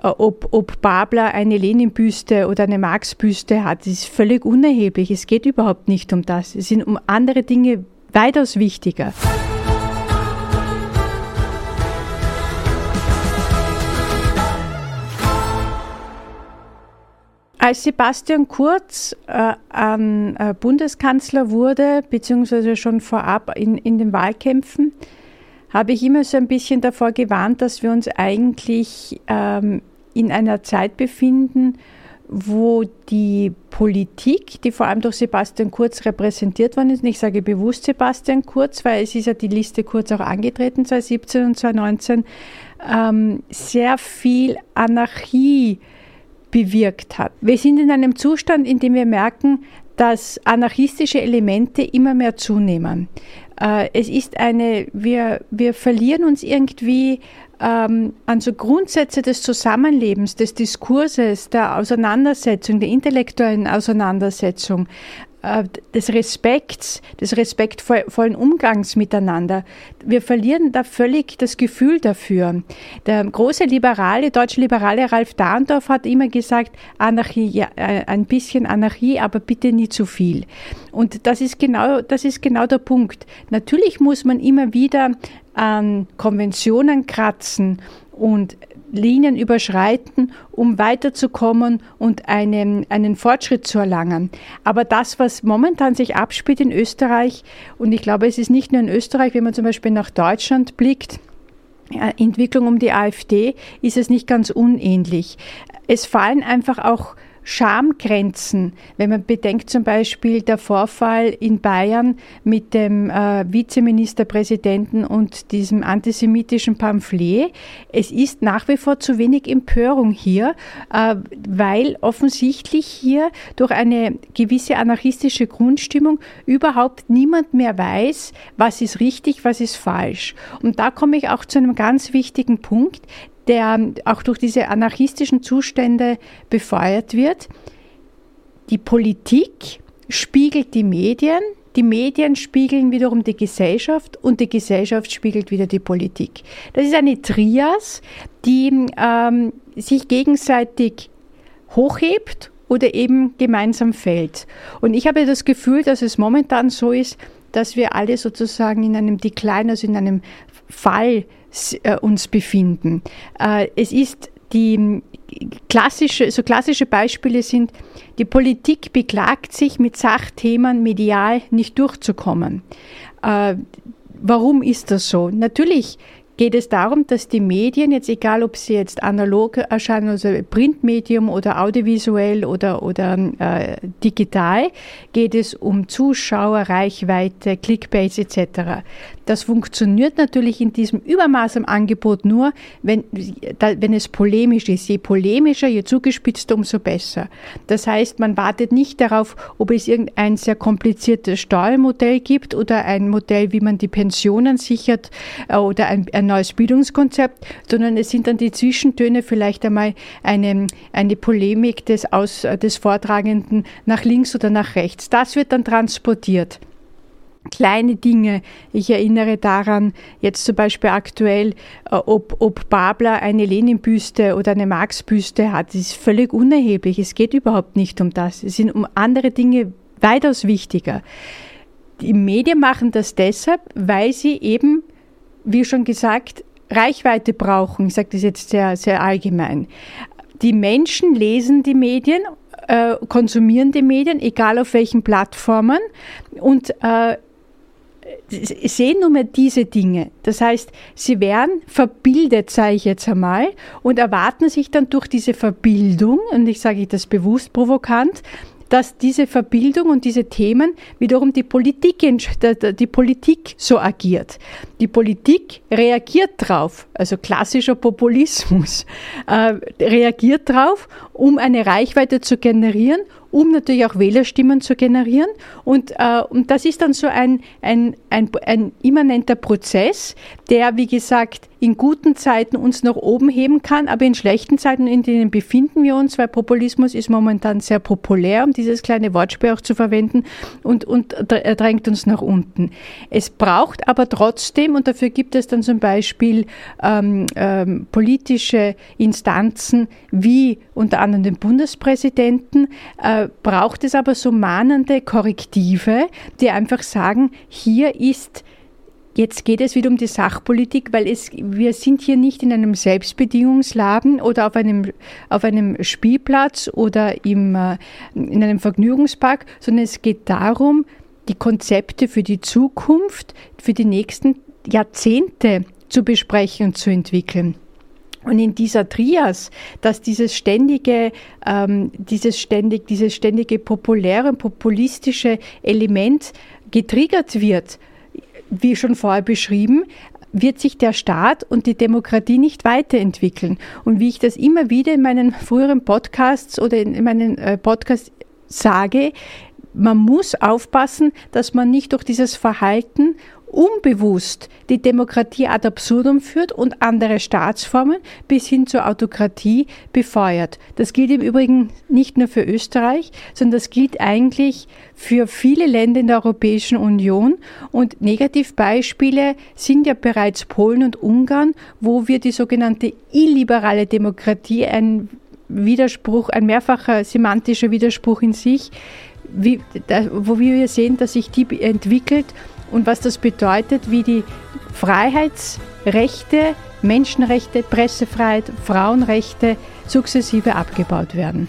Äh, ob, ob Babler eine Lenin-Büste oder eine Marx-Büste hat, ist völlig unerheblich. Es geht überhaupt nicht um das. Es sind um andere Dinge weitaus wichtiger. Als Sebastian Kurz äh, äh, Bundeskanzler wurde, beziehungsweise schon vorab in, in den Wahlkämpfen, habe ich immer so ein bisschen davor gewarnt, dass wir uns eigentlich ähm, in einer Zeit befinden, wo die Politik, die vor allem durch Sebastian Kurz repräsentiert worden ist, und ich sage bewusst Sebastian Kurz, weil es ist ja die Liste Kurz auch angetreten 2017 und 2019, ähm, sehr viel Anarchie bewirkt hat. Wir sind in einem Zustand, in dem wir merken, dass anarchistische Elemente immer mehr zunehmen. Äh, es ist eine, wir, wir verlieren uns irgendwie ähm, an so Grundsätze des Zusammenlebens, des Diskurses, der Auseinandersetzung, der intellektuellen Auseinandersetzung, äh, des Respekts, des respektvollen Umgangs miteinander. Wir verlieren da völlig das Gefühl dafür. Der große Liberale, deutsche Liberale Ralf Dahndorf hat immer gesagt, Anarchie, ja, äh, ein bisschen Anarchie, aber bitte nie zu viel. Und das ist genau, das ist genau der Punkt. Natürlich muss man immer wieder an Konventionen kratzen und Linien überschreiten, um weiterzukommen und einen, einen Fortschritt zu erlangen. Aber das, was momentan sich abspielt in Österreich, und ich glaube, es ist nicht nur in Österreich, wenn man zum Beispiel nach Deutschland blickt, Entwicklung um die AfD, ist es nicht ganz unähnlich. Es fallen einfach auch Schamgrenzen. Wenn man bedenkt zum Beispiel der Vorfall in Bayern mit dem äh, Vizeministerpräsidenten und diesem antisemitischen Pamphlet. Es ist nach wie vor zu wenig Empörung hier, äh, weil offensichtlich hier durch eine gewisse anarchistische Grundstimmung überhaupt niemand mehr weiß, was ist richtig, was ist falsch. Und da komme ich auch zu einem ganz wichtigen Punkt, der auch durch diese anarchistischen Zustände befeuert wird. Die Politik spiegelt die Medien, die Medien spiegeln wiederum die Gesellschaft und die Gesellschaft spiegelt wieder die Politik. Das ist eine Trias, die ähm, sich gegenseitig hochhebt oder eben gemeinsam fällt. Und ich habe das Gefühl, dass es momentan so ist, dass wir alle sozusagen in einem Dekline, also in einem Fall äh, uns befinden. Äh, es ist die klassische, so klassische Beispiele sind, die Politik beklagt sich mit Sachthemen medial nicht durchzukommen. Äh, warum ist das so? Natürlich geht es darum, dass die Medien, jetzt egal ob sie jetzt analog erscheinen, also Printmedium oder audiovisuell oder, oder äh, digital, geht es um Zuschauer, Reichweite, Clickbase etc. Das funktioniert natürlich in diesem Übermaß am Angebot nur, wenn, wenn es polemisch ist. Je polemischer, je zugespitzter, umso besser. Das heißt, man wartet nicht darauf, ob es irgendein sehr kompliziertes Steuermodell gibt oder ein Modell, wie man die Pensionen sichert äh, oder ein, ein neues Bildungskonzept, sondern es sind dann die Zwischentöne vielleicht einmal eine, eine Polemik des, Aus, des Vortragenden nach links oder nach rechts. Das wird dann transportiert kleine Dinge. Ich erinnere daran, jetzt zum Beispiel aktuell, äh, ob, ob Babler eine Lenin-Büste oder eine Marx-Büste hat, ist völlig unerheblich. Es geht überhaupt nicht um das. Es sind um andere Dinge weitaus wichtiger. Die Medien machen das deshalb, weil sie eben, wie schon gesagt, Reichweite brauchen. Ich sage das jetzt sehr, sehr allgemein. Die Menschen lesen die Medien, äh, konsumieren die Medien, egal auf welchen Plattformen und äh, sehen nur mehr diese Dinge. Das heißt, sie werden verbildet, sage ich jetzt einmal, und erwarten sich dann durch diese Verbildung, und ich sage das bewusst provokant, dass diese Verbildung und diese Themen wiederum die Politik, die Politik so agiert. Die Politik reagiert drauf, also klassischer Populismus, äh, reagiert drauf, um eine Reichweite zu generieren um natürlich auch Wählerstimmen zu generieren. Und, äh, und das ist dann so ein, ein, ein, ein immanenter Prozess, der, wie gesagt, in guten Zeiten uns nach oben heben kann, aber in schlechten Zeiten, in denen befinden wir uns, weil Populismus ist momentan sehr populär, um dieses kleine Wortspiel auch zu verwenden, und, und drängt uns nach unten. Es braucht aber trotzdem, und dafür gibt es dann zum Beispiel ähm, ähm, politische Instanzen wie unter anderem den Bundespräsidenten, äh, braucht es aber so mahnende Korrektive, die einfach sagen, hier ist Jetzt geht es wieder um die Sachpolitik, weil es, wir sind hier nicht in einem Selbstbedingungsladen oder auf einem, auf einem Spielplatz oder im, äh, in einem Vergnügungspark, sondern es geht darum, die Konzepte für die Zukunft, für die nächsten Jahrzehnte zu besprechen und zu entwickeln. Und in dieser Trias, dass dieses ständige, ähm, dieses ständig, dieses ständige populäre und populistische Element getriggert wird, wie schon vorher beschrieben, wird sich der Staat und die Demokratie nicht weiterentwickeln. Und wie ich das immer wieder in meinen früheren Podcasts oder in meinen äh, Podcasts sage, man muss aufpassen, dass man nicht durch dieses Verhalten unbewusst die Demokratie ad absurdum führt und andere Staatsformen bis hin zur Autokratie befeuert. Das gilt im Übrigen nicht nur für Österreich, sondern das gilt eigentlich für viele Länder in der Europäischen Union. Und Negativbeispiele sind ja bereits Polen und Ungarn, wo wir die sogenannte illiberale Demokratie, ein Widerspruch, ein mehrfacher semantischer Widerspruch in sich, wie, da, wo wir sehen, dass sich die entwickelt und was das bedeutet, wie die Freiheitsrechte, Menschenrechte, Pressefreiheit, Frauenrechte sukzessive abgebaut werden.